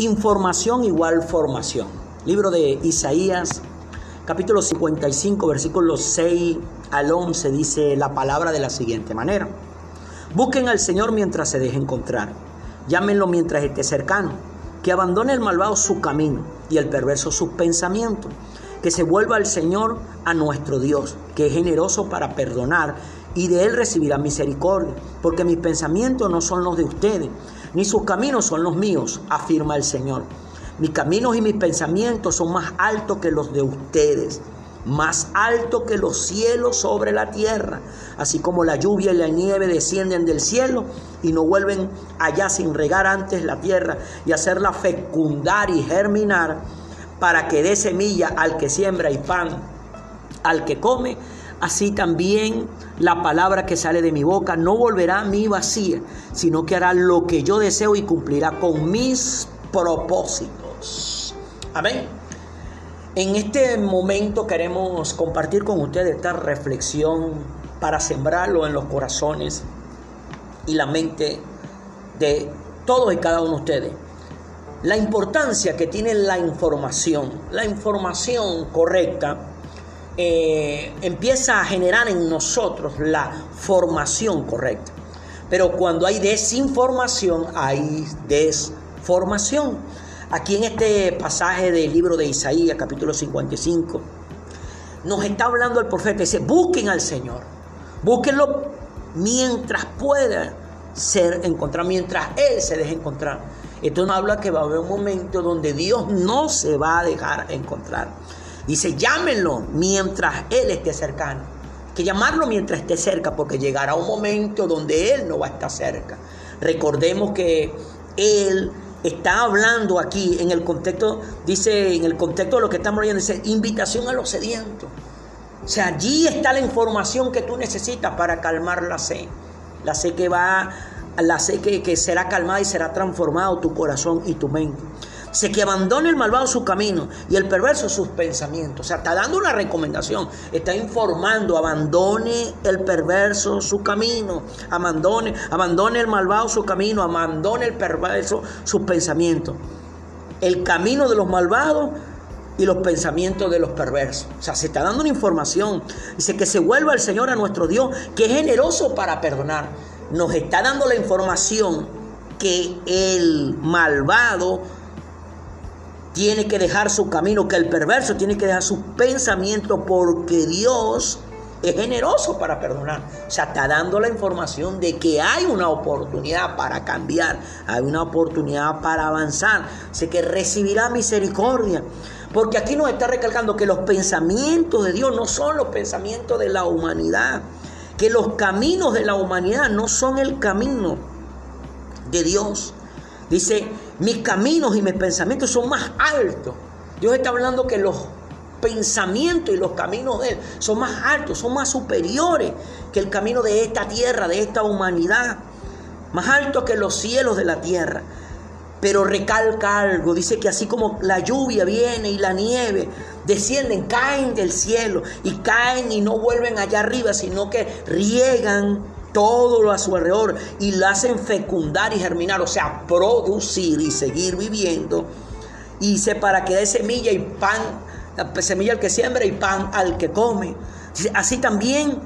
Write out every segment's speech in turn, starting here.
Información igual formación. Libro de Isaías, capítulo 55, versículos 6 al 11, dice la palabra de la siguiente manera. Busquen al Señor mientras se deje encontrar. Llámenlo mientras esté cercano. Que abandone el malvado su camino y el perverso sus pensamientos. Que se vuelva al Señor, a nuestro Dios, que es generoso para perdonar y de Él recibirá misericordia. Porque mis pensamientos no son los de ustedes, ni sus caminos son los míos, afirma el Señor. Mis caminos y mis pensamientos son más altos que los de ustedes más alto que los cielos sobre la tierra, así como la lluvia y la nieve descienden del cielo y no vuelven allá sin regar antes la tierra y hacerla fecundar y germinar para que dé semilla al que siembra y pan al que come, así también la palabra que sale de mi boca no volverá a mí vacía, sino que hará lo que yo deseo y cumplirá con mis propósitos. Amén. En este momento queremos compartir con ustedes esta reflexión para sembrarlo en los corazones y la mente de todos y cada uno de ustedes. La importancia que tiene la información, la información correcta, eh, empieza a generar en nosotros la formación correcta. Pero cuando hay desinformación, hay desformación. Aquí en este pasaje del libro de Isaías, capítulo 55, nos está hablando el profeta, dice, busquen al Señor, búsquenlo mientras pueda ser encontrado, mientras Él se deje encontrar. Esto nos habla que va a haber un momento donde Dios no se va a dejar encontrar. Dice, llámenlo mientras Él esté cercano. Que llamarlo mientras esté cerca, porque llegará un momento donde Él no va a estar cerca. Recordemos que Él está hablando aquí en el contexto, dice, en el contexto de lo que estamos leyendo, dice, invitación a los sedientos. O sea, allí está la información que tú necesitas para calmar la sed. La sed que va, la sed que será calmada y será transformado tu corazón y tu mente. Sé que abandone el malvado su camino y el perverso sus pensamientos. O sea, está dando una recomendación, está informando, abandone el perverso su camino, abandone, abandone el malvado su camino, abandone el perverso sus pensamientos. El camino de los malvados y los pensamientos de los perversos. O sea, se está dando una información. Dice que se vuelva el Señor a nuestro Dios, que es generoso para perdonar. Nos está dando la información que el malvado tiene que dejar su camino, que el perverso tiene que dejar su pensamiento porque Dios es generoso para perdonar. O sea, está dando la información de que hay una oportunidad para cambiar, hay una oportunidad para avanzar. Sé que recibirá misericordia. Porque aquí nos está recalcando que los pensamientos de Dios no son los pensamientos de la humanidad. Que los caminos de la humanidad no son el camino de Dios. Dice, mis caminos y mis pensamientos son más altos. Dios está hablando que los pensamientos y los caminos de Él son más altos, son más superiores que el camino de esta tierra, de esta humanidad. Más altos que los cielos de la tierra. Pero recalca algo, dice que así como la lluvia viene y la nieve descienden, caen del cielo y caen y no vuelven allá arriba, sino que riegan todo lo a su alrededor y la hacen fecundar y germinar, o sea, producir y seguir viviendo. Y dice, para que dé semilla y pan, semilla al que siembra y pan al que come. Así también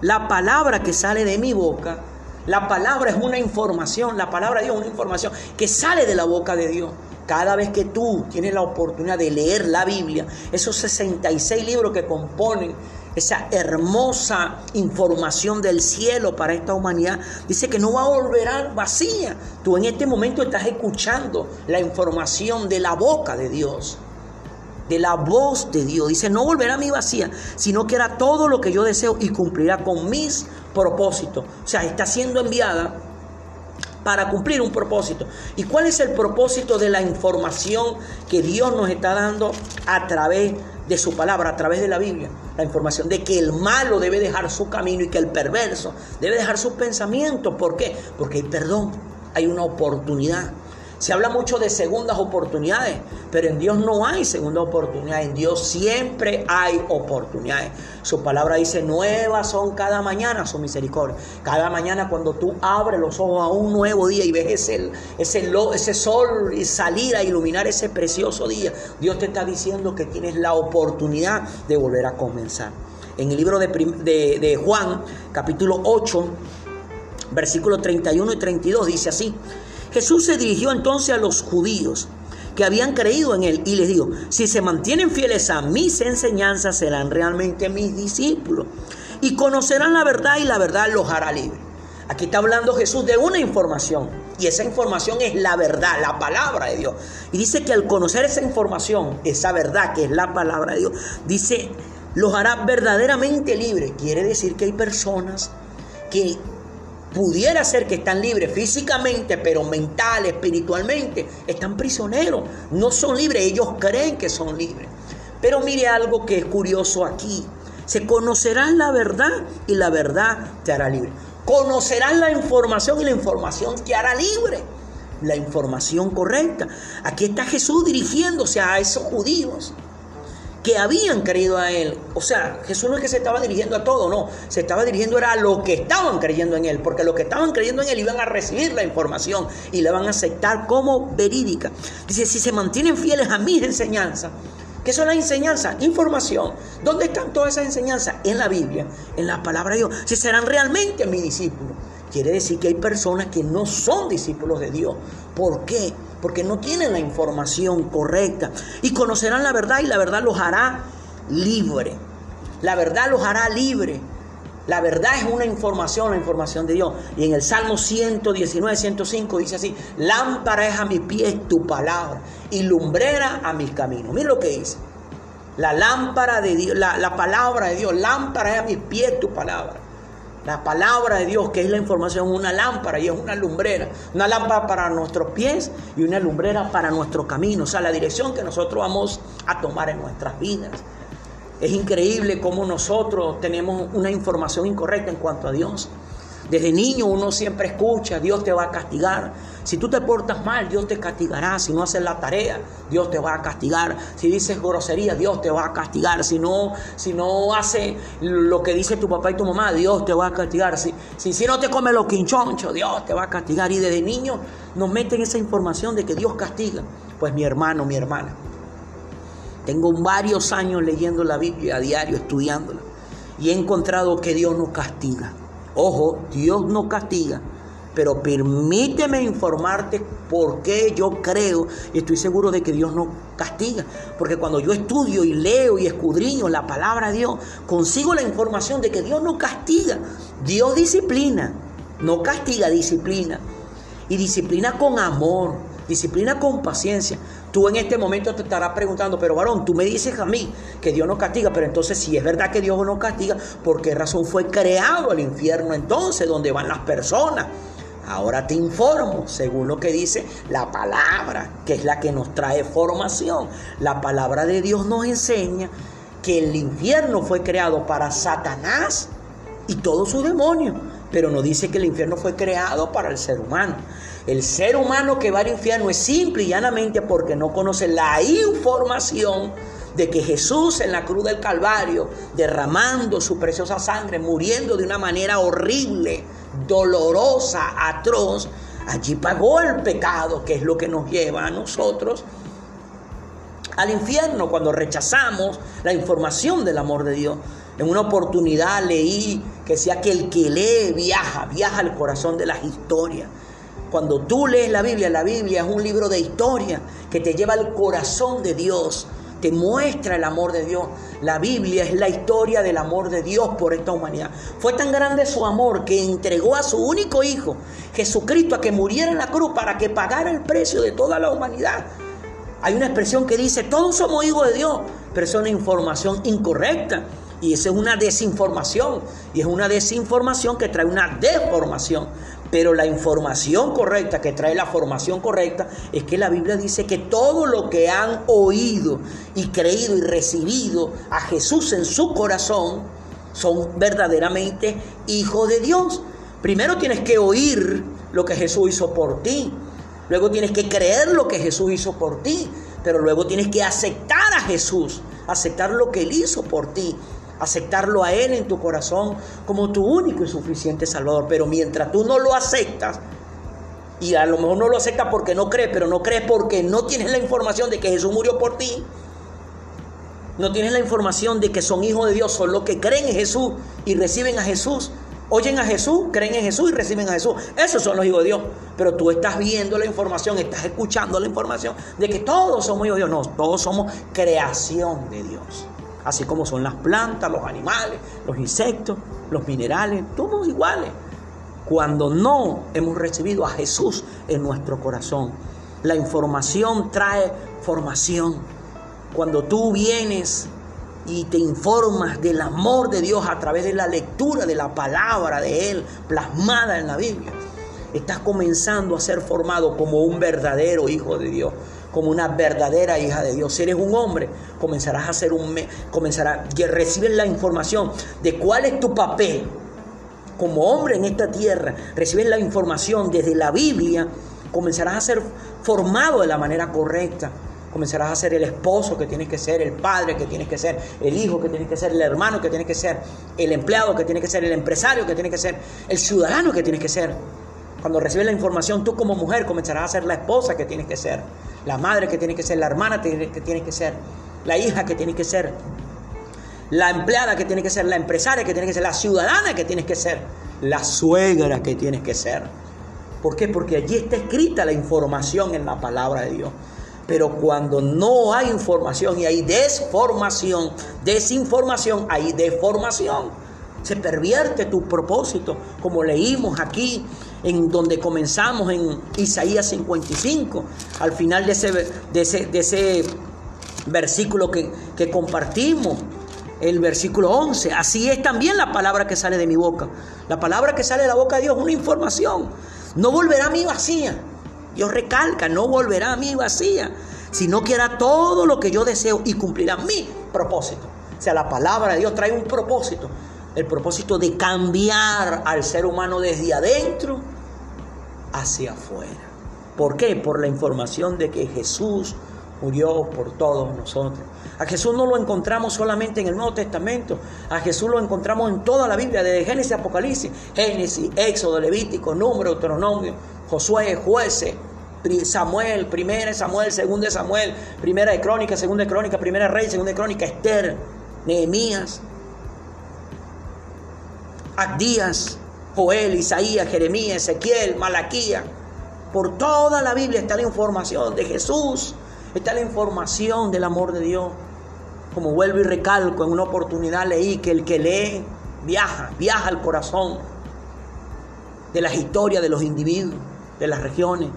la palabra que sale de mi boca, la palabra es una información, la palabra de Dios es una información que sale de la boca de Dios. Cada vez que tú tienes la oportunidad de leer la Biblia, esos 66 libros que componen esa hermosa información del cielo para esta humanidad, dice que no va a volver vacía. Tú en este momento estás escuchando la información de la boca de Dios, de la voz de Dios. Dice, no volverá a mí vacía, sino que hará todo lo que yo deseo y cumplirá con mis propósitos. O sea, está siendo enviada para cumplir un propósito. ¿Y cuál es el propósito de la información que Dios nos está dando a través de su palabra, a través de la Biblia? La información de que el malo debe dejar su camino y que el perverso debe dejar sus pensamientos. ¿Por qué? Porque hay perdón, hay una oportunidad. Se habla mucho de segundas oportunidades, pero en Dios no hay segunda oportunidad. En Dios siempre hay oportunidades. Su palabra dice, nuevas son cada mañana su misericordia. Cada mañana cuando tú abres los ojos a un nuevo día y ves ese, ese, ese sol salir a iluminar ese precioso día, Dios te está diciendo que tienes la oportunidad de volver a comenzar. En el libro de, de, de Juan, capítulo 8, versículos 31 y 32, dice así. Jesús se dirigió entonces a los judíos que habían creído en él y les dijo, si se mantienen fieles a mis enseñanzas serán realmente mis discípulos y conocerán la verdad y la verdad los hará libres. Aquí está hablando Jesús de una información y esa información es la verdad, la palabra de Dios. Y dice que al conocer esa información, esa verdad que es la palabra de Dios, dice, los hará verdaderamente libres. Quiere decir que hay personas que pudiera ser que están libres físicamente, pero mental, espiritualmente, están prisioneros. No son libres, ellos creen que son libres. Pero mire algo que es curioso aquí. Se conocerán la verdad y la verdad te hará libre. Conocerán la información y la información te hará libre. La información correcta. Aquí está Jesús dirigiéndose a esos judíos que habían creído a Él. O sea, Jesús no es que se estaba dirigiendo a todo, no. Se estaba dirigiendo era a lo que estaban creyendo en Él, porque los que estaban creyendo en Él iban a recibir la información y la van a aceptar como verídica. Dice, si se mantienen fieles a mis enseñanzas, ¿Qué son las enseñanzas? Información. ¿Dónde están todas esas enseñanzas? En la Biblia, en la palabra de Dios. Si serán realmente mis discípulos. Quiere decir que hay personas que no son discípulos de Dios. ¿Por qué? Porque no tienen la información correcta. Y conocerán la verdad y la verdad los hará libre. La verdad los hará libre. La verdad es una información, la información de Dios. Y en el Salmo 119, 105 dice así, lámpara es a mi pie tu palabra y lumbrera a mis caminos. Mira lo que dice. La lámpara de Dios, la, la palabra de Dios, lámpara es a mis pies tu palabra la palabra de Dios, que es la información, una lámpara y es una lumbrera. Una lámpara para nuestros pies y una lumbrera para nuestro camino. O sea, la dirección que nosotros vamos a tomar en nuestras vidas. Es increíble cómo nosotros tenemos una información incorrecta en cuanto a Dios. Desde niño uno siempre escucha, Dios te va a castigar. Si tú te portas mal, Dios te castigará. Si no haces la tarea, Dios te va a castigar. Si dices grosería, Dios te va a castigar. Si no, si no haces lo que dice tu papá y tu mamá, Dios te va a castigar. Si, si, si no te comes los quinchonchos, Dios te va a castigar. Y desde niño nos meten esa información de que Dios castiga. Pues mi hermano, mi hermana, tengo varios años leyendo la Biblia a diario, estudiándola. Y he encontrado que Dios no castiga. Ojo, Dios no castiga, pero permíteme informarte por qué yo creo y estoy seguro de que Dios no castiga. Porque cuando yo estudio y leo y escudriño la palabra de Dios, consigo la información de que Dios no castiga. Dios disciplina, no castiga, disciplina. Y disciplina con amor, disciplina con paciencia. Tú en este momento te estarás preguntando, pero varón, tú me dices a mí que Dios no castiga, pero entonces si es verdad que Dios no castiga, ¿por qué razón fue creado el infierno entonces, donde van las personas? Ahora te informo, según lo que dice la palabra, que es la que nos trae formación. La palabra de Dios nos enseña que el infierno fue creado para Satanás y todos sus demonios, pero no dice que el infierno fue creado para el ser humano. El ser humano que va al infierno es simple y llanamente porque no conoce la información de que Jesús en la cruz del Calvario, derramando su preciosa sangre, muriendo de una manera horrible, dolorosa, atroz, allí pagó el pecado, que es lo que nos lleva a nosotros al infierno cuando rechazamos la información del amor de Dios. En una oportunidad leí que decía que el que lee viaja, viaja al corazón de las historias. Cuando tú lees la Biblia, la Biblia es un libro de historia que te lleva al corazón de Dios, te muestra el amor de Dios. La Biblia es la historia del amor de Dios por esta humanidad. Fue tan grande su amor que entregó a su único hijo, Jesucristo, a que muriera en la cruz para que pagara el precio de toda la humanidad. Hay una expresión que dice, todos somos hijos de Dios, pero es una información incorrecta. Y esa es una desinformación. Y es una desinformación que trae una deformación. Pero la información correcta, que trae la formación correcta, es que la Biblia dice que todo lo que han oído y creído y recibido a Jesús en su corazón son verdaderamente hijos de Dios. Primero tienes que oír lo que Jesús hizo por ti. Luego tienes que creer lo que Jesús hizo por ti. Pero luego tienes que aceptar a Jesús. Aceptar lo que Él hizo por ti. Aceptarlo a Él en tu corazón como tu único y suficiente Salvador. Pero mientras tú no lo aceptas, y a lo mejor no lo aceptas porque no crees, pero no crees porque no tienes la información de que Jesús murió por ti. No tienes la información de que son hijos de Dios, son los que creen en Jesús y reciben a Jesús. Oyen a Jesús, creen en Jesús y reciben a Jesús. Esos son los hijos de Dios. Pero tú estás viendo la información, estás escuchando la información de que todos somos hijos de Dios. No, todos somos creación de Dios. Así como son las plantas, los animales, los insectos, los minerales, todos iguales cuando no hemos recibido a Jesús en nuestro corazón. La información trae formación. Cuando tú vienes y te informas del amor de Dios a través de la lectura de la palabra de Él plasmada en la Biblia, estás comenzando a ser formado como un verdadero hijo de Dios, como una verdadera hija de Dios. Si eres un hombre, comenzarás a ser un comenzarás a recibir la información de cuál es tu papel como hombre en esta tierra, recibes la información desde la Biblia, comenzarás a ser formado de la manera correcta. Comenzarás a ser el esposo que tienes que ser, el padre que tienes que ser, el hijo que tienes que ser, el hermano que tienes que ser, el empleado que tienes que ser, el empresario que tienes que ser, el ciudadano que tienes que ser. Cuando recibes la información, tú como mujer comenzarás a ser la esposa que tienes que ser, la madre que tienes que ser, la hermana que tienes que ser, la hija que tienes que ser, la empleada que tiene que ser, la empresaria que tiene que ser, la ciudadana que tienes que ser, la suegra que tienes que ser. ¿Por qué? Porque allí está escrita la información en la palabra de Dios. Pero cuando no hay información y hay desformación, desinformación, hay deformación. Se pervierte tu propósito, como leímos aquí, en donde comenzamos en Isaías 55, al final de ese, de ese, de ese versículo que, que compartimos el versículo 11. Así es también la palabra que sale de mi boca. La palabra que sale de la boca de Dios es una información. No volverá a mí vacía. Dios recalca, no volverá a mí vacía, sino que hará todo lo que yo deseo y cumplirá mi propósito. O sea, la palabra de Dios trae un propósito. El propósito de cambiar al ser humano desde adentro hacia afuera. ¿Por qué? Por la información de que Jesús murió por todos nosotros. A Jesús no lo encontramos solamente en el Nuevo Testamento, a Jesús lo encontramos en toda la Biblia, desde Génesis a Apocalipsis, Génesis, Éxodo, Levítico, Número, Deuteronomio, Josué, Jueces, Samuel, primera Samuel, segunda de Samuel, primera de Crónica, segunda de Crónica, primera de Rey, segunda de Crónica, Esther, Nehemías, Abdías, Joel, Isaías, Jeremías, Ezequiel, Malaquía. Por toda la Biblia está la información de Jesús Está la información del amor de Dios. Como vuelvo y recalco, en una oportunidad leí que el que lee viaja, viaja al corazón de las historias de los individuos, de las regiones.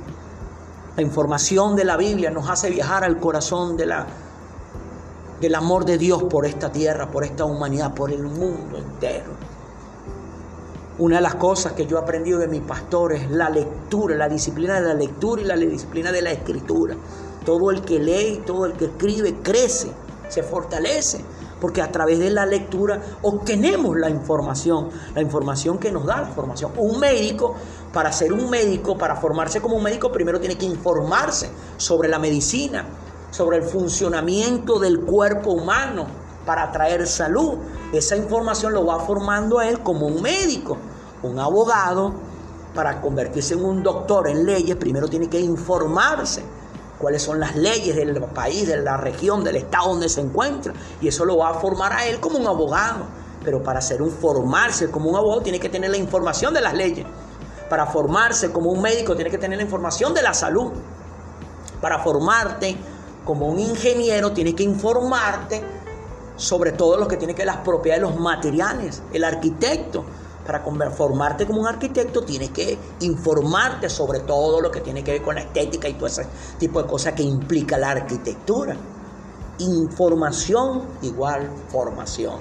La información de la Biblia nos hace viajar al corazón del amor de Dios por esta tierra, por esta humanidad, por el mundo entero. Una de las cosas que yo he aprendido de mi pastor es la lectura, la disciplina de la lectura y la disciplina de la escritura. Todo el que lee, todo el que escribe crece, se fortalece, porque a través de la lectura obtenemos la información, la información que nos da la formación. Un médico, para ser un médico, para formarse como un médico, primero tiene que informarse sobre la medicina, sobre el funcionamiento del cuerpo humano para traer salud. Esa información lo va formando a él como un médico, un abogado. Para convertirse en un doctor en leyes, primero tiene que informarse cuáles son las leyes del país, de la región, del estado donde se encuentra. Y eso lo va a formar a él como un abogado. Pero para ser un formarse como un abogado tiene que tener la información de las leyes. Para formarse como un médico tiene que tener la información de la salud. Para formarte como un ingeniero tiene que informarte sobre todo lo que tiene que ver las propiedades de los materiales. El arquitecto para formarte como un arquitecto tienes que informarte sobre todo lo que tiene que ver con la estética y todo ese tipo de cosas que implica la arquitectura. Información igual formación.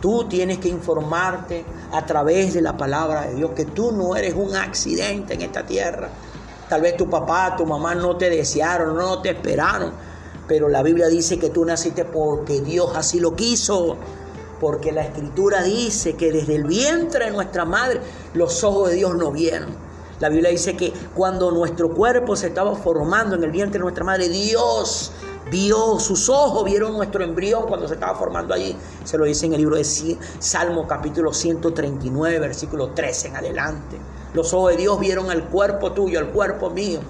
Tú tienes que informarte a través de la palabra de Dios que tú no eres un accidente en esta tierra. Tal vez tu papá, tu mamá no te desearon, no te esperaron, pero la Biblia dice que tú naciste porque Dios así lo quiso porque la escritura dice que desde el vientre de nuestra madre los ojos de Dios no vieron. La Biblia dice que cuando nuestro cuerpo se estaba formando en el vientre de nuestra madre, Dios vio, sus ojos vieron nuestro embrión cuando se estaba formando allí. Se lo dice en el libro de Salmo capítulo 139, versículo 13 en adelante. Los ojos de Dios vieron al cuerpo tuyo, al cuerpo mío,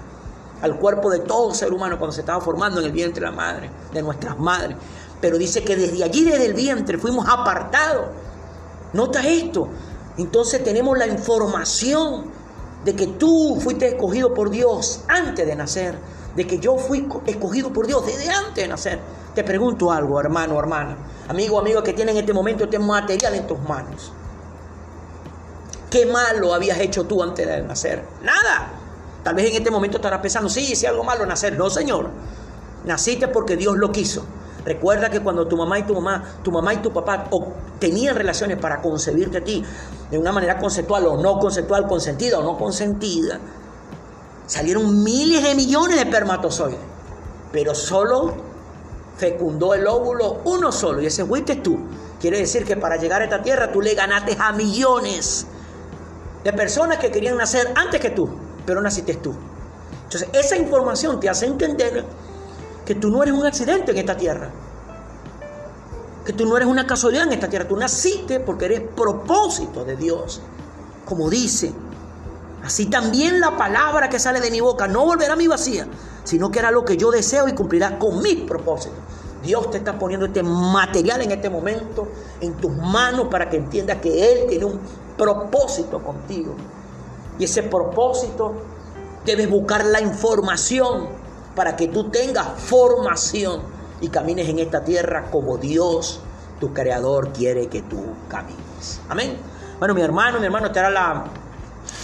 al cuerpo de todo ser humano cuando se estaba formando en el vientre de la madre, de nuestras madres. Pero dice que desde allí, desde el vientre, fuimos apartados. Nota esto. Entonces tenemos la información de que tú fuiste escogido por Dios antes de nacer de que yo fui escogido por Dios desde antes de nacer. Te pregunto algo, hermano, hermana, amigo, amigo que tiene en este momento este material en tus manos. ¿Qué malo habías hecho tú antes de nacer? Nada. Tal vez en este momento estarás pensando, sí, hice algo malo nacer. No, Señor. Naciste porque Dios lo quiso. Recuerda que cuando tu mamá y tu mamá, tu mamá y tu papá tenían relaciones para concebirte a ti de una manera conceptual o no conceptual, consentida o no consentida, Salieron miles de millones de espermatozoides, pero solo fecundó el óvulo uno solo, y ese fuiste tú. Quiere decir que para llegar a esta tierra tú le ganaste a millones de personas que querían nacer antes que tú, pero naciste tú. Entonces, esa información te hace entender que tú no eres un accidente en esta tierra. Que tú no eres una casualidad en esta tierra. Tú naciste porque eres propósito de Dios. Como dice Así también la palabra que sale de mi boca no volverá a mi vacía, sino que hará lo que yo deseo y cumplirá con mis propósitos. Dios te está poniendo este material en este momento en tus manos para que entiendas que Él tiene un propósito contigo. Y ese propósito debes buscar la información para que tú tengas formación y camines en esta tierra como Dios, tu creador, quiere que tú camines. Amén. Bueno, mi hermano, mi hermano, te hará la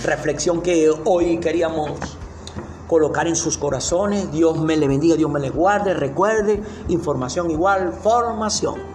reflexión que hoy queríamos colocar en sus corazones. Dios me le bendiga, Dios me le guarde. Recuerde, información igual, formación.